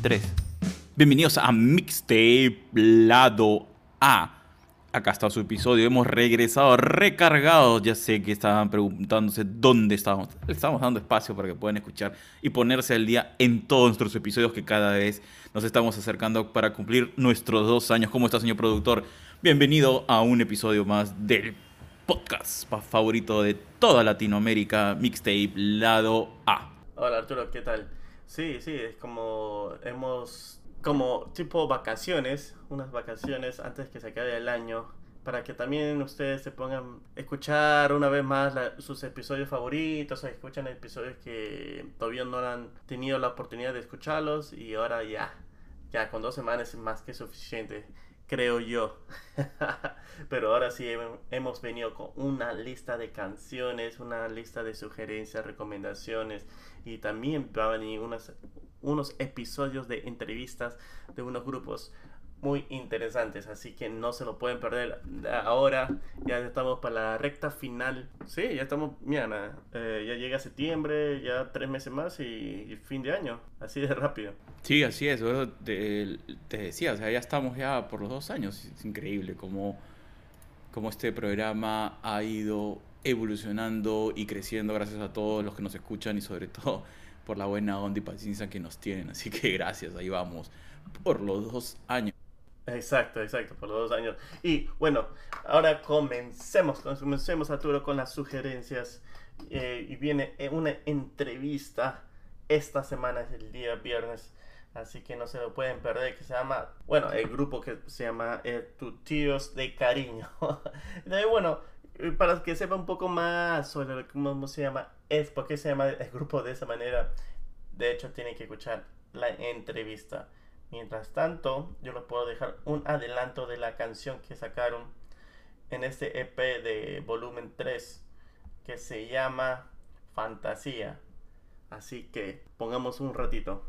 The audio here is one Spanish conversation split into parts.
3. Bienvenidos a Mixtape Lado A. Acá está su episodio. Hemos regresado recargados. Ya sé que estaban preguntándose dónde estábamos. Le estamos dando espacio para que puedan escuchar y ponerse al día en todos nuestros episodios que cada vez nos estamos acercando para cumplir nuestros dos años. ¿Cómo está, señor productor? Bienvenido a un episodio más del podcast favorito de toda Latinoamérica, Mixtape Lado A. Hola Arturo, ¿qué tal? Sí, sí, es como hemos, como tipo vacaciones, unas vacaciones antes que se acabe el año, para que también ustedes se pongan a escuchar una vez más sus episodios favoritos, o escuchan episodios que todavía no han tenido la oportunidad de escucharlos y ahora ya, ya con dos semanas es más que suficiente creo yo. Pero ahora sí hemos venido con una lista de canciones, una lista de sugerencias, recomendaciones y también va a venir unos episodios de entrevistas de unos grupos muy interesantes, así que no se lo pueden perder. Ahora ya estamos para la recta final. Sí, ya estamos, mira, eh, ya llega septiembre, ya tres meses más y, fin de año, así de rápido. Sí, así es, te, te, decía, o sea, ya estamos ya por los dos años, es increíble cómo, cómo este programa ha ido evolucionando y creciendo gracias a todos los que nos escuchan y sobre todo por la buena onda y paciencia que nos tienen. Así que gracias, ahí vamos por los dos años. Exacto, exacto, por los dos años. Y bueno, ahora comencemos, comencemos Arturo con las sugerencias. Eh, y viene una entrevista esta semana, es el día viernes, así que no se lo pueden perder, que se llama, bueno, el grupo que se llama eh, Tu Tíos de Cariño. y bueno, eh, para que sepa un poco más sobre cómo se llama, es porque se llama el grupo de esa manera, de hecho tienen que escuchar la entrevista. Mientras tanto, yo les puedo dejar un adelanto de la canción que sacaron en este EP de volumen 3 que se llama Fantasía. Así que pongamos un ratito.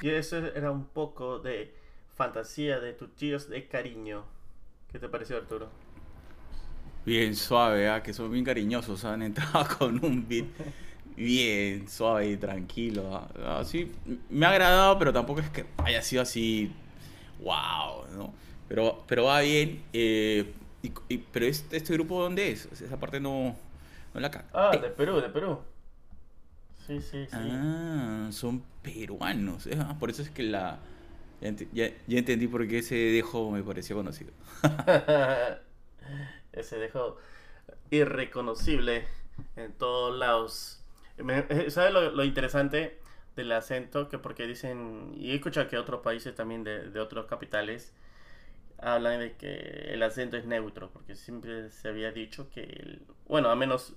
Y eso era un poco de fantasía de tus tíos de cariño. ¿Qué te pareció, Arturo? Bien suave, ¿ah? que son bien cariñosos. Han entrado con un beat bien suave y tranquilo. ¿ah? Así me ha agradado, pero tampoco es que haya sido así. ¡Wow! ¿no? Pero, pero va bien. Eh, y, pero este, este, grupo, ¿dónde es? Esa parte no, no la Ah, de Perú, de Perú. Sí, sí, sí. Ah, son peruanos. ¿eh? Ah, por eso es que la. Ya, entendí por qué ese dejo me pareció conocido. ese dejo irreconocible en todos lados. Eh, ¿Sabes lo, interesante del acento? Que porque dicen, y he escuchado que otros países también de, otros capitales hablan de que el acento es neutro, porque siempre se había dicho que, bueno, a menos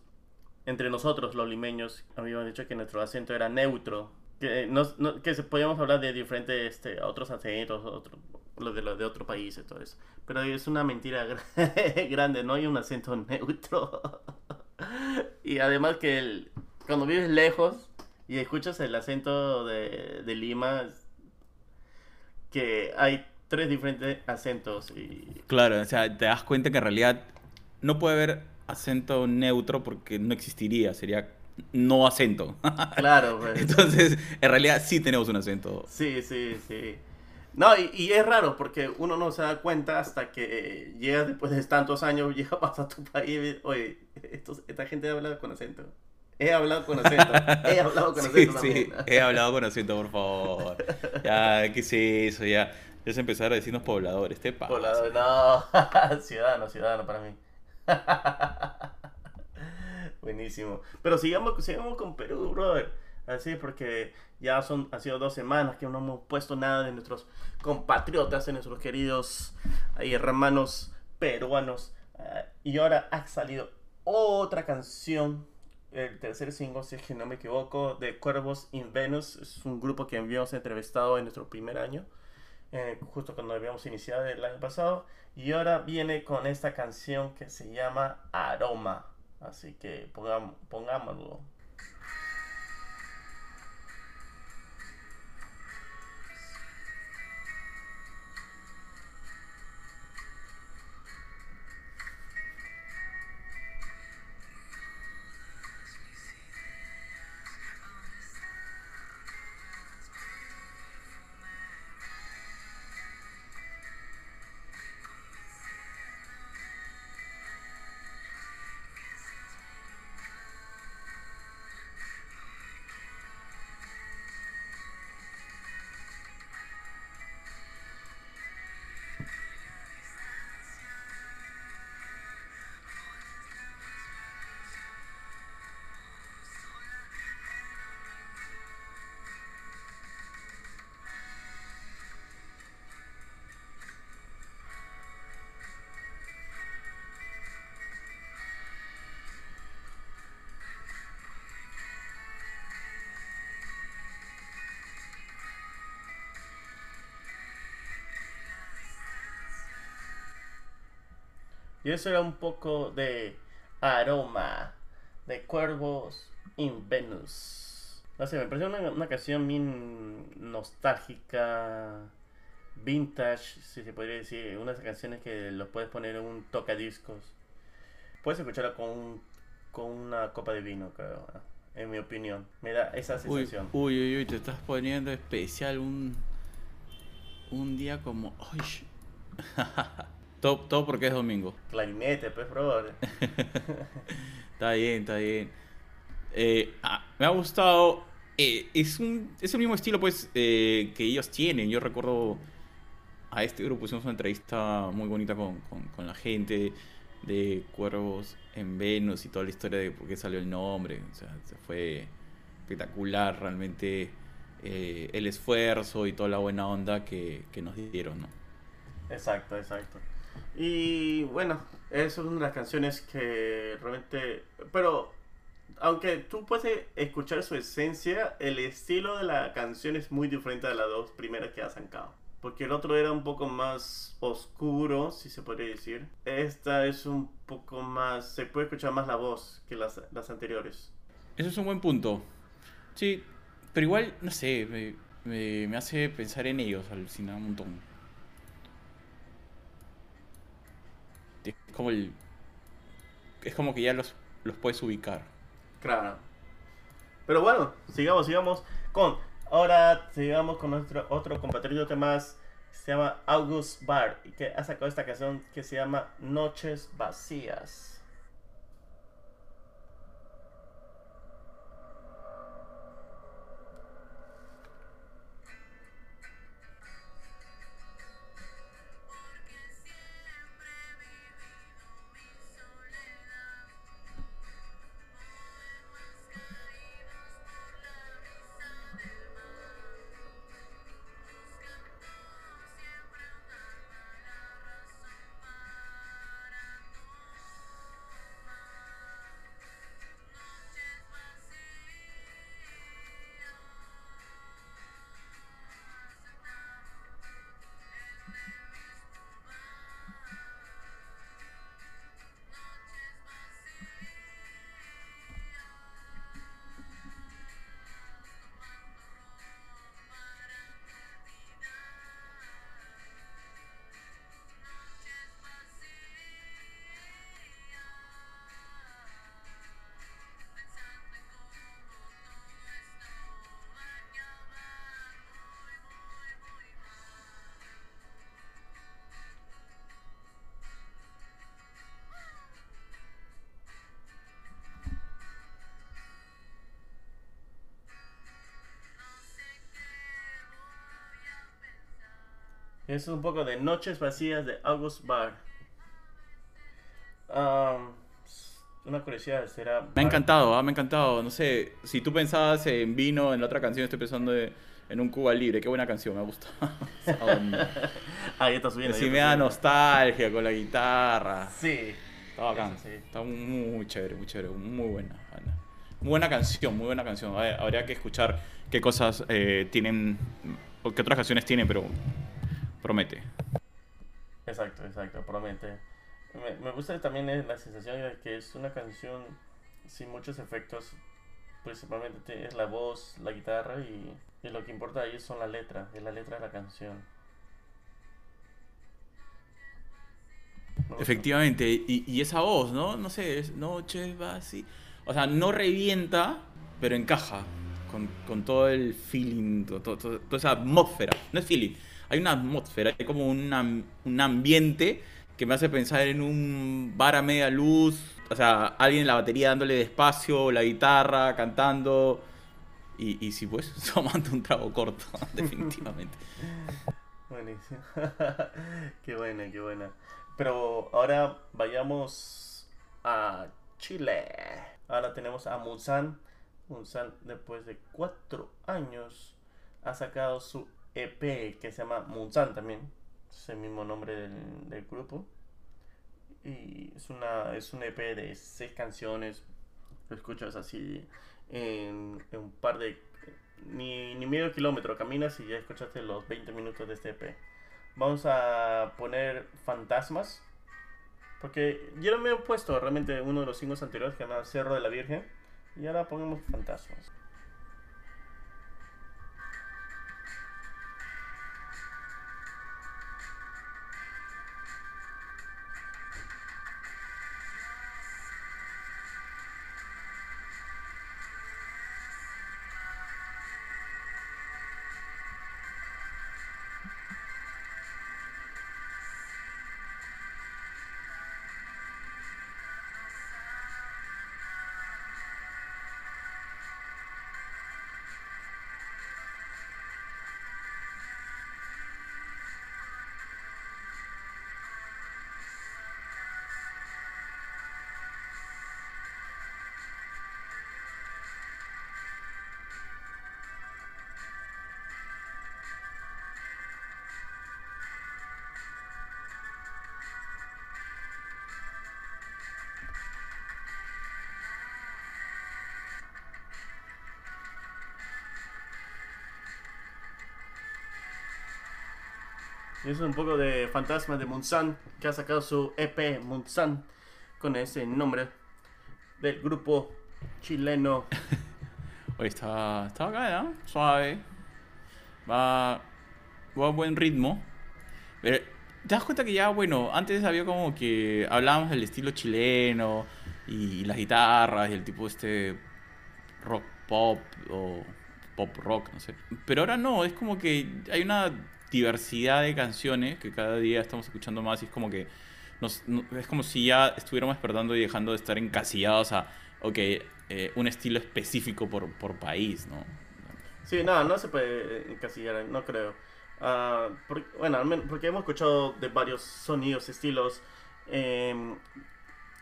entre nosotros los limeños habíamos dicho que nuestro acento era neutro, que, no, que podíamos hablar de diferentes este, otros acentos, otro, los de, los de otro país y todo eso. Pero es una mentira grande, no hay un acento neutro. y además que el, cuando vives lejos y escuchas el acento de, de Lima, que hay tres diferentes acentos. Y... Claro, o sea, te das cuenta que en realidad no puede haber acento neutro porque no existiría, sería no acento. Claro, pues. Entonces, en realidad sí tenemos un acento. Sí, sí, sí. No, y, es raro porque uno no se da cuenta hasta que llega después de tantos años, llega a tu país y oye, esta gente ha hablado con acento. He hablado con acento. He hablado con acento. Sí, sí, he hablado con acento, por favor. Ya, ¿qué es eso? Ya, ya se empezaron a decirnos pobladores. ¿Te pasa? Poblador, no. ciudadano, ciudadano para mí. Buenísimo. Pero sigamos, sigamos con Perú, brother. Así porque ya son, han sido dos semanas que no hemos puesto nada de nuestros compatriotas, de nuestros queridos hermanos peruanos. Ah, y ahora ha salido otra canción el tercer single, si es que no me equivoco, de Cuervos in Venus. Es un grupo que habíamos entrevistado en nuestro primer año, eh, justo cuando habíamos iniciado el año pasado. Y ahora viene con esta canción que se llama Aroma. Así que pongam- pongámoslo. Y eso era un poco de aroma de Cuervos in Venus. No sé, me pareció una, una canción bien nostálgica, vintage, si se podría decir. Una de esas canciones que los puedes poner en un tocadiscos. Puedes escucharla con, un- con una copa de vino, creo, en mi opinión. Me da esa sensación. uy, uy, uy, te estás poniendo especial un, un día como... todo, todo porque es domingo. Clarinete, pues, brother. Está bien, está bien. Eh, ah, me ha gustado. eh, es, un, es el mismo estilo pues eh, que ellos tienen. Yo recuerdo a este grupo hicimos una entrevista muy bonita con, con- con la gente de Cuervos en Venus y toda la historia de por qué salió el nombre. O sea, se fue espectacular realmente eh, el esfuerzo y toda la buena onda que, que nos dieron, ¿no? Exacto, exacto. Y bueno, es una de las canciones que realmente... Pero, aunque tú puedes escuchar su esencia, el estilo de la canción es muy diferente a las dos primeras que ha sacado. Porque el otro era un poco más oscuro, si se podría decir. Esta es un poco más... Se puede escuchar más la voz que las, las anteriores. Eso es un buen punto. Sí, pero igual, no sé, me, me- me hace pensar en ellos, alucinar un montón. Es como el. Es como que ya los, los puedes ubicar. Claro. Pero bueno, sigamos, sigamos con. Ahora sigamos con nuestro otro compatriota más. Se llama August Bar. Y que ha sacado esta canción que se llama Noches Vacías. Es un poco de Noches Vacías de August Bar. Um, una curiosidad, será. Me ha encantado, ah, me ha encantado. No sé, si tú pensabas en vino, en la otra canción estoy pensando de- en un Cuba Libre. Qué buena canción, me gusta. Ahí está subiendo. sí me da nostalgia con la guitarra. Sí. Está bacán. Sí. Está muy, muy chévere, muy chévere, muy buena. Ana. Muy buena canción, muy buena canción. Habría que escuchar qué cosas eh, tienen, o qué otras canciones tienen, pero promete. Exacto, exacto, promete. Me, me gusta también la sensación de que es una canción sin muchos efectos. Principalmente es la voz, la guitarra y, y lo que importa ahí son las letras, es la letra de la canción. Efectivamente, y, y, esa voz, ¿no? No sé, es noche va así. O sea, no revienta, pero encaja con, con todo el feeling, todo, toda esa atmósfera. No es feeling, hay una atmósfera, hay como una, un ambiente que me hace pensar en un bar a media luz, o sea, alguien en la batería dándole despacio, la guitarra, cantando. Y, y sí, pues, tomando un trago corto, definitivamente. Buenísimo. qué buena, qué buena. Pero ahora vayamos a Chile. Ahora tenemos a Munsan. Munsan, después de cuatro años, ha sacado su EP que se llama Munsan también. Es el mismo nombre del, grupo. Y es, una, es un EP de seis canciones. Lo escuchas así en, un par de. Ni, ni medio kilómetro caminas y ya escuchaste los 20 minutos de este EP. Vamos a poner fantasmas. Porque yo no me he puesto realmente uno de los singles anteriores que se Cerro de la Virgen. Y ahora ponemos fantasmas. Y es un poco de Fantasma de Munsan, que ha sacado su EP Munsan con ese nombre del grupo chileno. Oye, está, está acá, ¿no? Suave. Va, va a buen ritmo. Pero, ¿te das cuenta que ya, bueno, antes había como que hablábamos del estilo chileno y las guitarras y el tipo este rock pop o pop rock, no sé. Pero ahora no, es como que hay una diversidad de canciones que cada día estamos escuchando más y es como que nos, es como si ya estuviéramos despertando y dejando de estar encasillados a, ok, eh, un estilo específico por, por país, ¿no? Sí, no, no se puede encasillar, no creo. Uh, bueno, porque hemos escuchado de varios sonidos, estilos eh,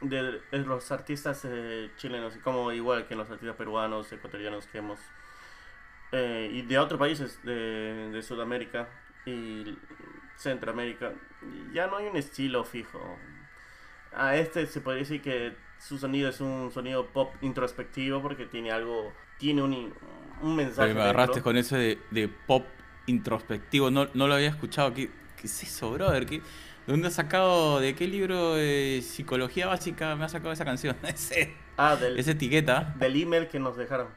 de, de, los artistas eh, chilenos, como igual que los artistas peruanos, ecuatorianos que hemos... Eh, y de otros países de, de Sudamérica y Centroamérica, ya no hay un estilo fijo. A este se podría decir que su sonido es un sonido pop introspectivo porque tiene algo, tiene un, un mensaje. me agarraste con eso de, de, pop introspectivo, no, no lo había escuchado. ¿Qué, qué es eso, brother? ¿Qué, ¿De dónde has sacado, de qué libro de psicología básica me ha sacado esa canción? Ese, ah, del, esa etiqueta. Del email que nos dejaron.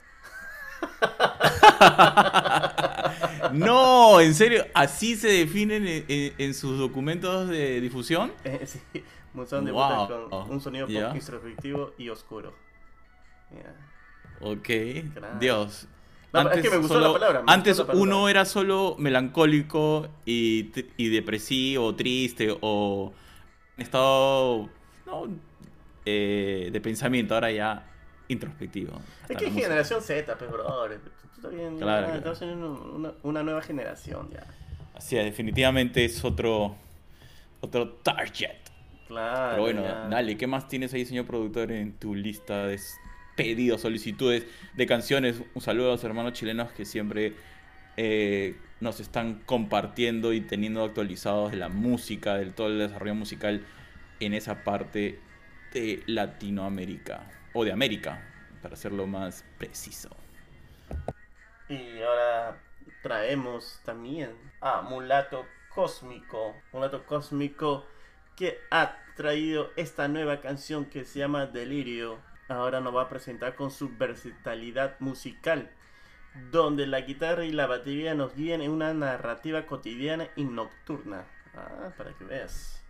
no, en serio, ¿así se definen en, en, en sus documentos de difusión? Eh, sí, de wow. con un sonido yeah. pop introspectivo y oscuro. Yeah. Ok. Dios. No, antes, es que me gustó solo, la palabra. antes la palabra. uno era solo melancólico y, y depresivo, triste o en estado no, eh, de pensamiento. Ahora ya introspectivo. Es que es generación Z, pues, bro. Tú también claro, estás en una, una, nueva generación ya. Así es, definitivamente es otro, otro target. Claro. Pero bueno, ya. dale, ¿qué más tienes ahí, señor productor, en tu lista de pedidos, solicitudes de canciones? Un saludo a los hermanos chilenos que siempre eh, nos están compartiendo y teniendo actualizados de la música, del todo el desarrollo musical en esa parte de Latinoamérica o de América, para hacerlo más preciso. Y ahora traemos también a Mulato Cósmico. Mulato Cósmico que ha traído esta nueva canción que se llama Delirio. Ahora nos va a presentar con su versatilidad musical, donde la guitarra y la batería nos guían en una narrativa cotidiana y nocturna. Ah, para que veas.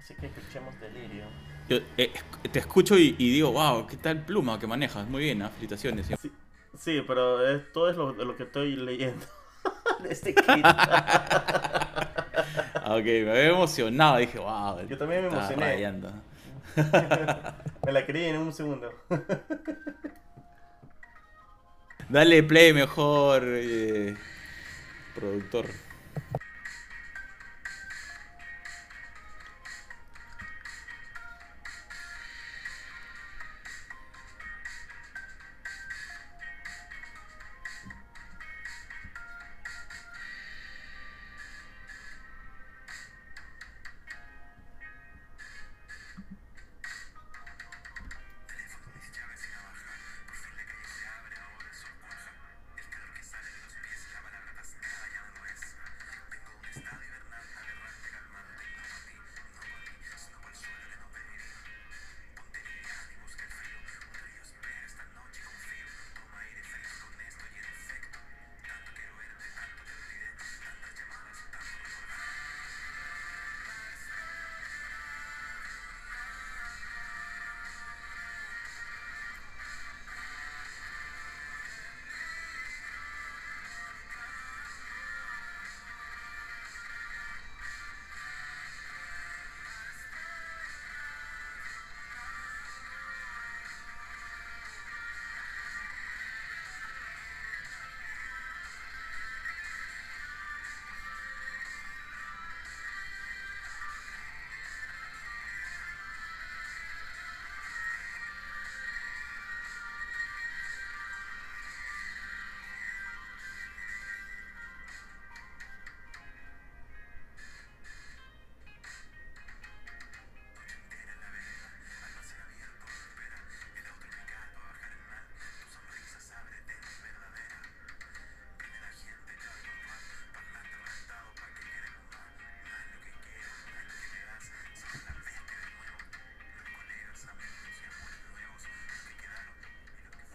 Así que escuchemos Delirio. Yo eh, te escucho y, y, digo, wow, ¿qué tal pluma que manejas? Muy bien, ¿eh? felicitaciones. Sí, sí, pero es, todo es lo, lo que estoy leyendo de este kit. ok, me había emocionado, dije, wow. Yo también me emocioné. Rayando. me la creí en un segundo. Dale play mejor, eh, productor.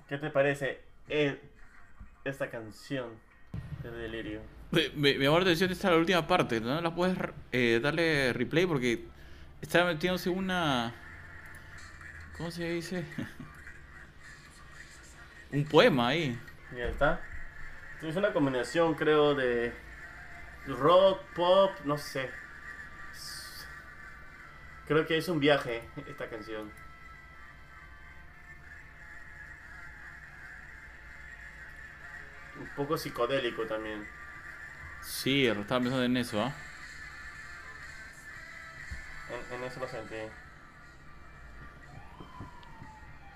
¿Qué te parece eh, esta canción de Delirio? Me, me, me llamó la atención esta la última parte, ¿no? ¿La puedes eh, darle replay? Porque está metiéndose una... ¿Cómo se dice? Un poema ahí. Ya está. Es una combinación, creo, de rock, pop, no sé. Creo que es un viaje esta canción. Poco psicodélico también. Sí, estaba pensando en eso, ¿ah? En, en eso lo sentí.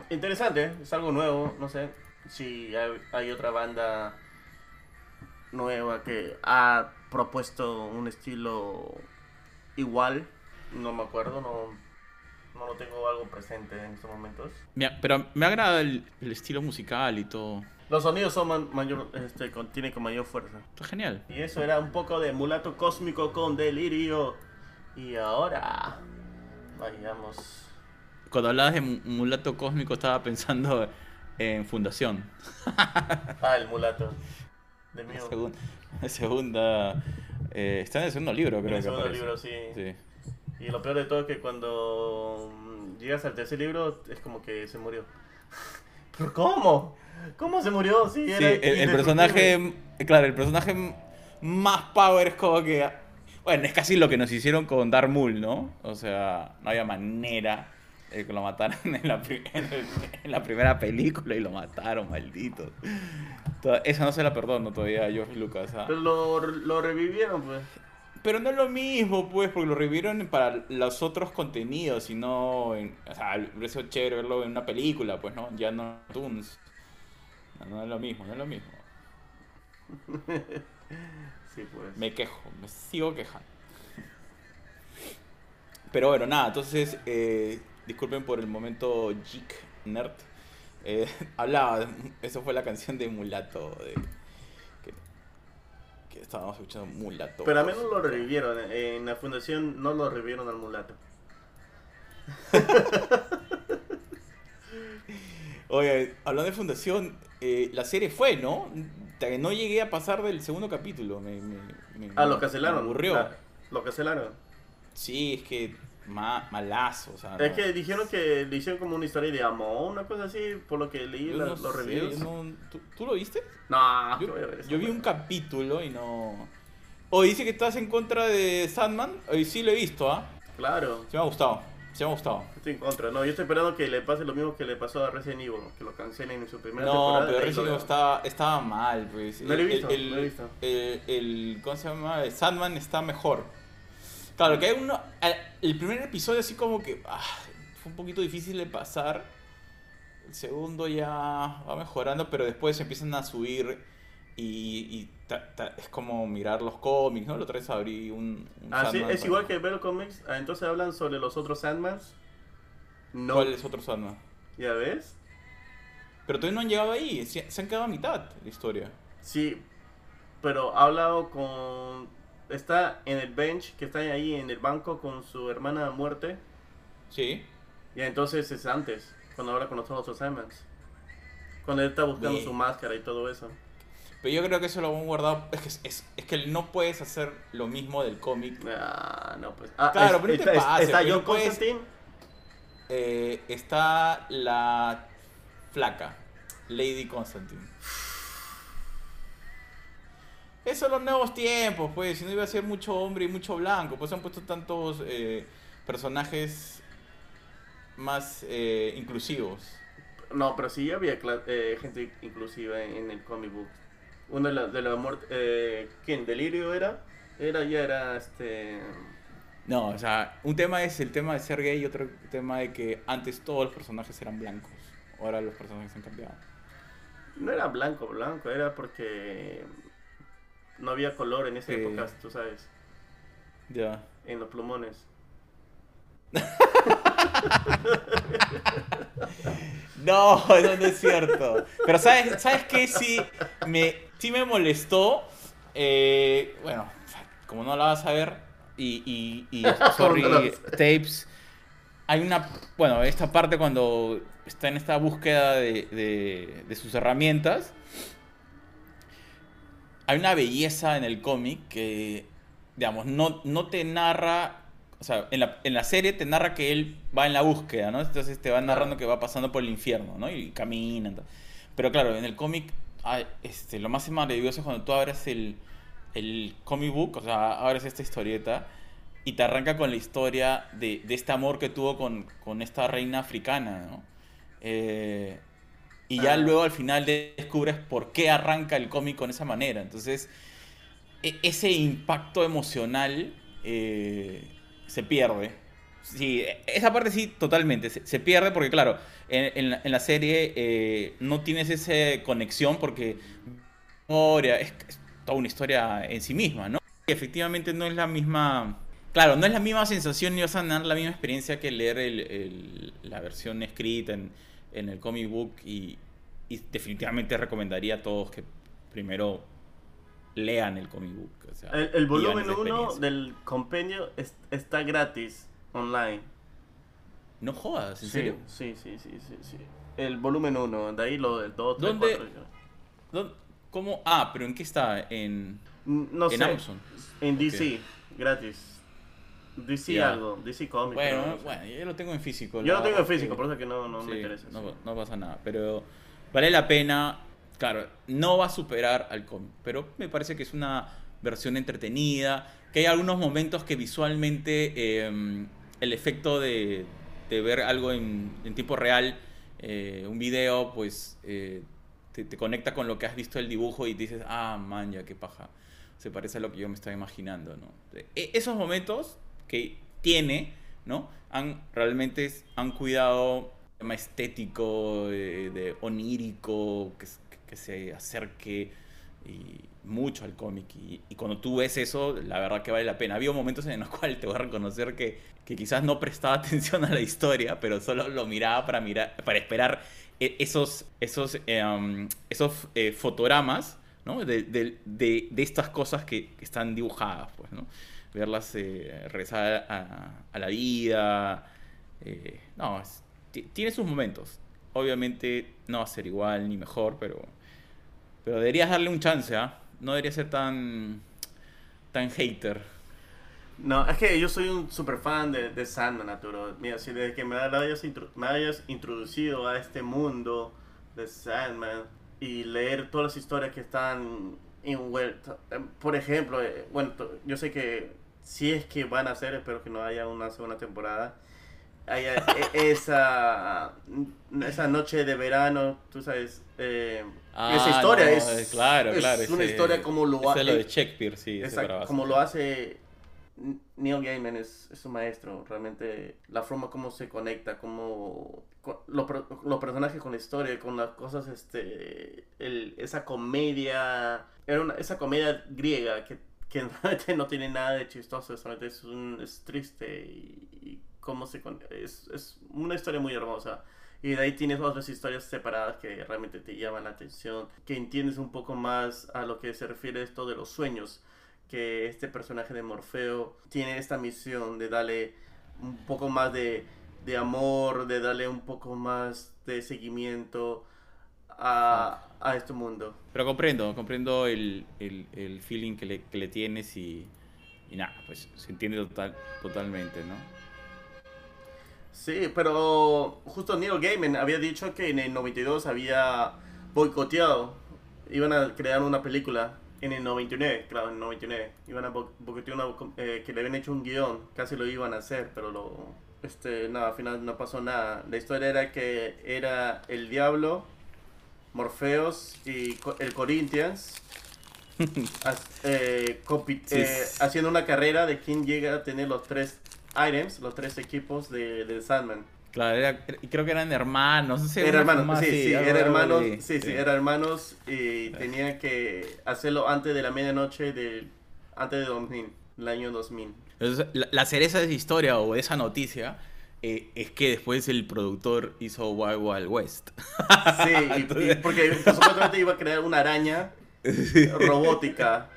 Interesante, es algo nuevo, no sé si hay, hay otra banda nueva que ha propuesto un estilo igual, no me acuerdo, no, no lo tengo algo presente en estos momentos. Me- pero me agrada el, el estilo musical y todo. Los sonidos son man- mayor, este, con, tienen con mayor fuerza. Está genial. Y eso era un poco de mulato cósmico con delirio. Y ahora, vayamos. Cuando hablabas de mu- mulato cósmico estaba pensando en Fundación. Ah, el mulato. De mío. Segun- segunda... eh, está en el segundo libro, En creo el que segundo libro, sí. Sí. Y lo peor de todo es que cuando mm, llegas al tercer libro es como que se murió. ¿Pero cómo? ¿Cómo se murió? Sí, Sí, era el, el personaje, claro, el personaje más power es como que, bueno, es casi lo que nos hicieron con Darth Maul, ¿no? O sea, no había manera de que lo mataran en la, en el- en la primera película y lo mataron, maldito. Esa no se la perdono todavía a George Lucas. ¿ah? Pero lo, lo revivieron, pues. Pero no es lo mismo, pues, porque lo revivieron para los otros contenidos y no. En, o sea, hubiese sido chévere verlo en una película, pues, ¿no? Ya no Toons. No, no es lo mismo, no es lo mismo. Sí, pues. Me quejo, me sigo quejando. Pero bueno, nada, entonces, eh, disculpen por el momento geek nerd. Eh, hablaba, eso fue la canción de Mulato, de, que estábamos escuchando Mulato. Pero a mí no lo revivieron. En la fundación no lo revivieron al mulato. Oye, hablando de fundación, eh, la serie fue, ¿no? No llegué a pasar del segundo capítulo. Me, me- me- Ah, lo me cancelaron. aburrió. La- Lo cancelaron. Sí, es que ma- malazo, o sea. Es no. que dijeron que le hicieron como una historia de amor, una cosa así, por lo que leí la- no los sé, reviews. no- ¿tú, tú lo viste? No, ¿qué Yo, vi un capítulo y no. O dice que estás en contra de Sandman. Hoy sí lo he visto, ¿ah? Claro, Se me ha gustado. Se me ha gustado. estoy en contra. No, yo estoy esperando que le pase lo mismo que le pasó a Resident Evil, que lo cancelen en su primera No, temporada. pero y ahí Resident Evil estaba, estaba mal, pues. No lo he visto, el, no lo he visto. El, el- ¿Cómo se llama? Sandman está mejor. Claro, que hay uno. El primer episodio, así como que. ah, fue un poquito difícil de pasar. El segundo ya va mejorando, pero después empiezan a subir. Y, y ta- ta- es como mirar los cómics, ¿no? La otra vez abrí un. un Ah, sí, es para- igual que Velo Comics. Ah, entonces hablan sobre los otros Sandmans. No, ¿Cuál es otro Sandman? ¿ya ves? Pero todavía no han llegado ahí. Se, se han quedado a mitad de la historia. Sí, pero ha hablado con... Está en el bench, que está ahí en el banco con su hermana a muerte. Sí. Y entonces es antes, cuando habla con los otros. Cuando él está buscando Bien. su máscara y todo eso. Pero yo creo que eso lo han guardado. Es que, es, es que no puedes hacer lo mismo del cómic. Ah, no, pues. Ah, Claro, es- pero no te está, pases, está John puedes- Constantine. Eh, está la flaca, Lady Constantine. Esos son los nuevos tiempos, pues. Si no iba a ser mucho hombre y mucho blanco, pues han puesto tantos eh, personajes más eh, inclusivos. No, pero sí había eh, gente inclusiva en, el comic book. Uno de la, de la muerte. Eh, ¿Quién? ¿Delirio era? Era, ya era este. No, o sea, un tema es el tema de ser gay y otro tema de que antes todos los personajes eran blancos. Ahora los personajes han cambiado. No era blanco, blanco, era porque. No había color en esa Sí. época, tú sabes. Ya. En los plumones. No, eso no es cierto. Pero ¿sabes, ¿sabes qué? Sí me, sí me molestó. Eh, bueno, como no la vas a ver, y, y, y sorry, No tapes. Hay una, bueno, esta parte cuando está en esta búsqueda de, de- de sus herramientas. Hay una belleza en el cómic que, digamos, no, no te narra o sea, en la, en la serie te narra que él va en la búsqueda, ¿no? Entonces te va narrando que va pasando por el infierno, ¿no? Y camina. tal. Pero claro, en el cómic, este, lo más maravilloso es cuando tú abres el, el comic book, o sea, abres esta historieta y te arranca con la historia de, de este amor que tuvo con, con esta reina africana, ¿no? Eh, y ya luego al final de- descubres por qué arranca el cómic con esa manera. Entonces, e- ese impacto emocional eh, se pierde. Sí, esa parte sí, totalmente. Se, se pierde porque, claro, en, en la, en la serie eh, no tienes esa conexión porque es, es toda una historia en sí misma, ¿no? Y efectivamente no es la misma... Claro, no es la misma sensación ni vas a tener la misma experiencia que leer el- el- la versión escrita en, en el comic book y, y definitivamente recomendaría a todos que primero lean el comic book. o sea, El, el volumen esa 1 experiencia. del compendio es- está gratis online. No jodas, ¿en sí, serio? Sí, sí, sí, sí, sí. El volumen 1, de ahí lo del 2, 3, ¿Dónde? 4. ¿Dó- ¿Cómo? Ah, pero ¿en qué está? En, No en sé. Amazon. En DC, gratis. DC Ya. algo, DC Comics. Bueno, no sé. bueno, yo lo tengo en físico. Yo lo tengo en físico, por eso que no, no me sí, interesa. No, sí. no pasa nada, pero vale la pena. Claro, no va a superar al cómic, pero me parece que es una versión entretenida, que hay algunos momentos que visualmente eh, el efecto de, de ver algo en, en tiempo real, eh, un video, pues eh, te, te conecta con lo que has visto el dibujo y dices, ah, man, ya qué paja. Se parece a lo que yo me estaba imaginando, ¿no? E- esos momentos que tiene, ¿no? Han, realmente han cuidado el tema estético, eh, de onírico, que, que se acerque y mucho al cómic. Y, y, cuando tú ves eso, la verdad que vale la pena. Había momentos en los cuales te voy a reconocer que, que quizás no prestaba atención a la historia, pero solo lo miraba para, mirar, para esperar e, esos, esos, eh, esos eh, fotogramas ¿no? de, de, de, de, estas cosas que, están dibujadas. Pues, ¿no? Verlas eh, rezar a, a, la vida. Eh, no, tiene sus momentos. Obviamente no va a ser igual ni mejor, pero, pero deberías darle un chance, ¿ah? No debería ser tan, tan hater. No, es que yo soy un super fan de, de Sandman, Arturo. Mira, si desde que me hayas, me hayas introducido a este mundo de Sandman y leer todas las historias que están envueltas. Por ejemplo, eh, bueno, yo sé que si es que van a hacer, espero que no haya una segunda temporada haya e, esa, esa noche de verano, tú sabes, eh, ah, esa historia no, es, claro, claro, es una ese, historia como lo hace. lo de Shakespeare, sí. Exacto, como lo hace Neil Gaiman, es, es un maestro, realmente la forma como se conecta, como los lo personajes con la historia, con las cosas, este, el, esa comedia, era una, esa comedia griega que, que realmente no tiene nada de chistoso, solamente es, es triste y, y cómo se es, es una historia muy hermosa. Y de ahí tienes otras historias separadas que realmente te llaman la atención que entiendes un poco más a lo que se refiere esto de los sueños que este personaje de Morfeo tiene esta misión de darle un poco más de, de amor de darle un poco más de seguimiento a, a este mundo. Pero comprendo comprendo el, el, el feeling que le, que le tienes y, y nada pues se entiende total, totalmente no Sí, pero justo Neil Gaiman había dicho que en el 92 había boicoteado, iban a crear una película en el 99, claro, en el 99, iban a boicotear una, eh, que le habían hecho un guion, casi lo iban a hacer, pero lo, este, nada, al final no pasó nada. La historia era que era el diablo, Morpheus y el Corinthians eh, eh, haciendo una carrera de quién llega a tener los tres items, los tres equipos de, de Sandman. Claro, era, creo que eran hermanos. No sé, era hermanos, sí, sí, sí, era hermanos, sí, sí, sí, era hermanos y tenían que hacerlo antes de la medianoche de antes de 2000, el año 2000. Entonces, la, la cereza de esa historia o de esa noticia eh, es que después el productor hizo Wild Wild West. Sí, Entonces... y, porque supuestamente iba a crear una araña robótica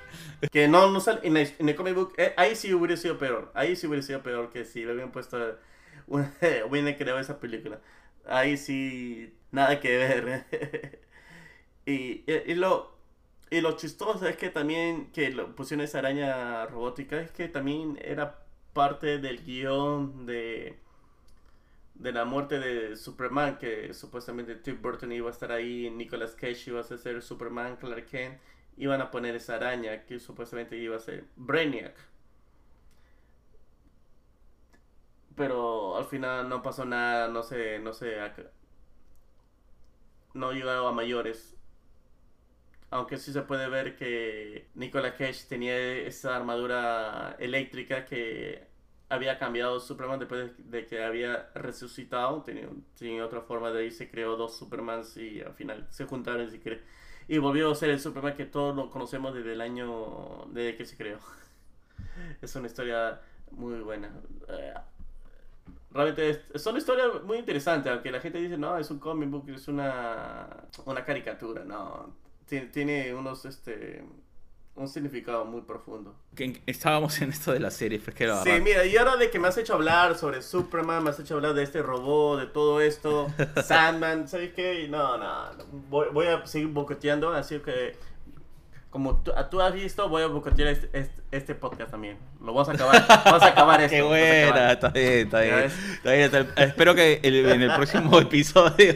que no, no sale en, el, en el comic book. Eh, ahí sí hubiera sido peor. Ahí sí hubiera sido peor que si le habían puesto. Hubiera creado esa película. Ahí sí. Nada que ver. y, y, lo. Y lo chistoso es que también que lo pusieron esa araña robótica es que también era parte del guion de de la muerte de Superman, que supuestamente Tim Burton iba a estar ahí, Nicolas Cage iba a ser Superman, Clark Kent, iban a poner esa araña que supuestamente iba a ser Brainiac. Pero al final no pasó nada, no sé, no sé, no llegado a mayores. Aunque sí se puede ver que Nicolas Cage tenía esa armadura eléctrica que había cambiado Superman después de que había resucitado. Tenía, tenía otra forma de ahí, se creó dos Supermans y al final se juntaron y y volvió a ser el Superman que todos lo conocemos desde el año desde que se creó. es una historia muy buena. Eh, realmente es, son historias muy interesantes, aunque la gente dice, no, es un comic book, es una, una caricatura, no. Tiene, tiene unos, este, un significado muy profundo. Que estábamos en esto de la serie, Sí, mira, y ahora de que me has hecho hablar sobre Superman, me has hecho hablar de este robot, de todo esto, Sandman, ¿sabes qué? No, no, no. Voy, voy, a seguir bocoteando, así que como tú, tú, has visto, voy a bocotear este, este, este, podcast también. Lo vamos a acabar. Vamos a acabar esto. Qué buena, está bien, está bien. Está bien está, espero que el, en el próximo episodio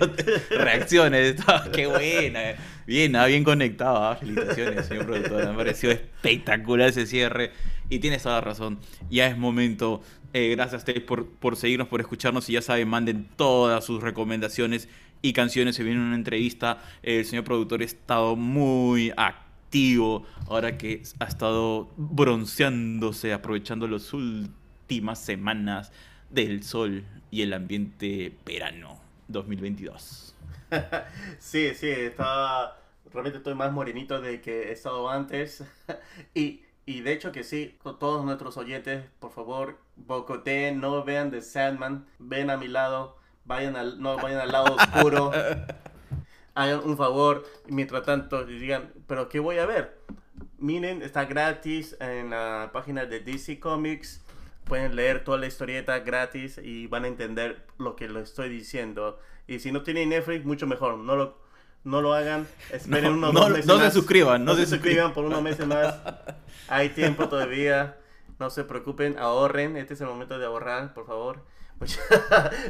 reacciones. Qué buena. Bien, bien conectado. ¿eh? Felicitaciones, señor productor. Me pareció espectacular ese cierre. Y tienes toda la razón. Ya es momento. Eh, gracias ustedes por, por seguirnos, por escucharnos. Y ya saben, manden todas sus recomendaciones y canciones. Se viene una entrevista. El señor productor ha estado muy activo ahora que ha estado bronceándose, aprovechando las últimas semanas del sol y el ambiente verano 2022. sí, sí, estaba realmente estoy más morenito de que he estado antes. y, y de hecho que sí, con todos nuestros oyentes, por favor, bocoteen, no vean The Sandman, ven a mi lado, vayan al, no vayan al lado oscuro. Hagan un favor, mientras tanto digan, pero ¿qué voy a ver? Miren, está gratis en la página de DC Comics. Pueden leer toda la historieta gratis y van a entender lo que lo estoy diciendo. Y si no tienen Netflix, mucho mejor. No lo, no lo hagan. Esperen No, unos no- dos meses no se más. suscriban, no se se suscriban por unos meses más. Hay tiempo todavía. No se preocupen, ahorren. Este es el momento de ahorrar, por favor.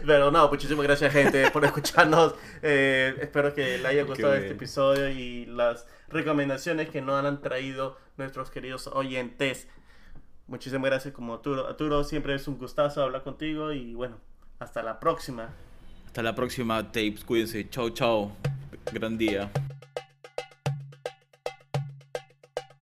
Pero no, muchísimas gracias, gente, por escucharnos. Eh, espero que les haya gustado este episodio y las recomendaciones que nos han traído nuestros queridos oyentes. Muchísimas gracias, como Arturo. Arturo, siempre es un gustazo hablar contigo y bueno, hasta la próxima. Hasta la próxima, tapes. Cuídense. Chao, chao. Gran día.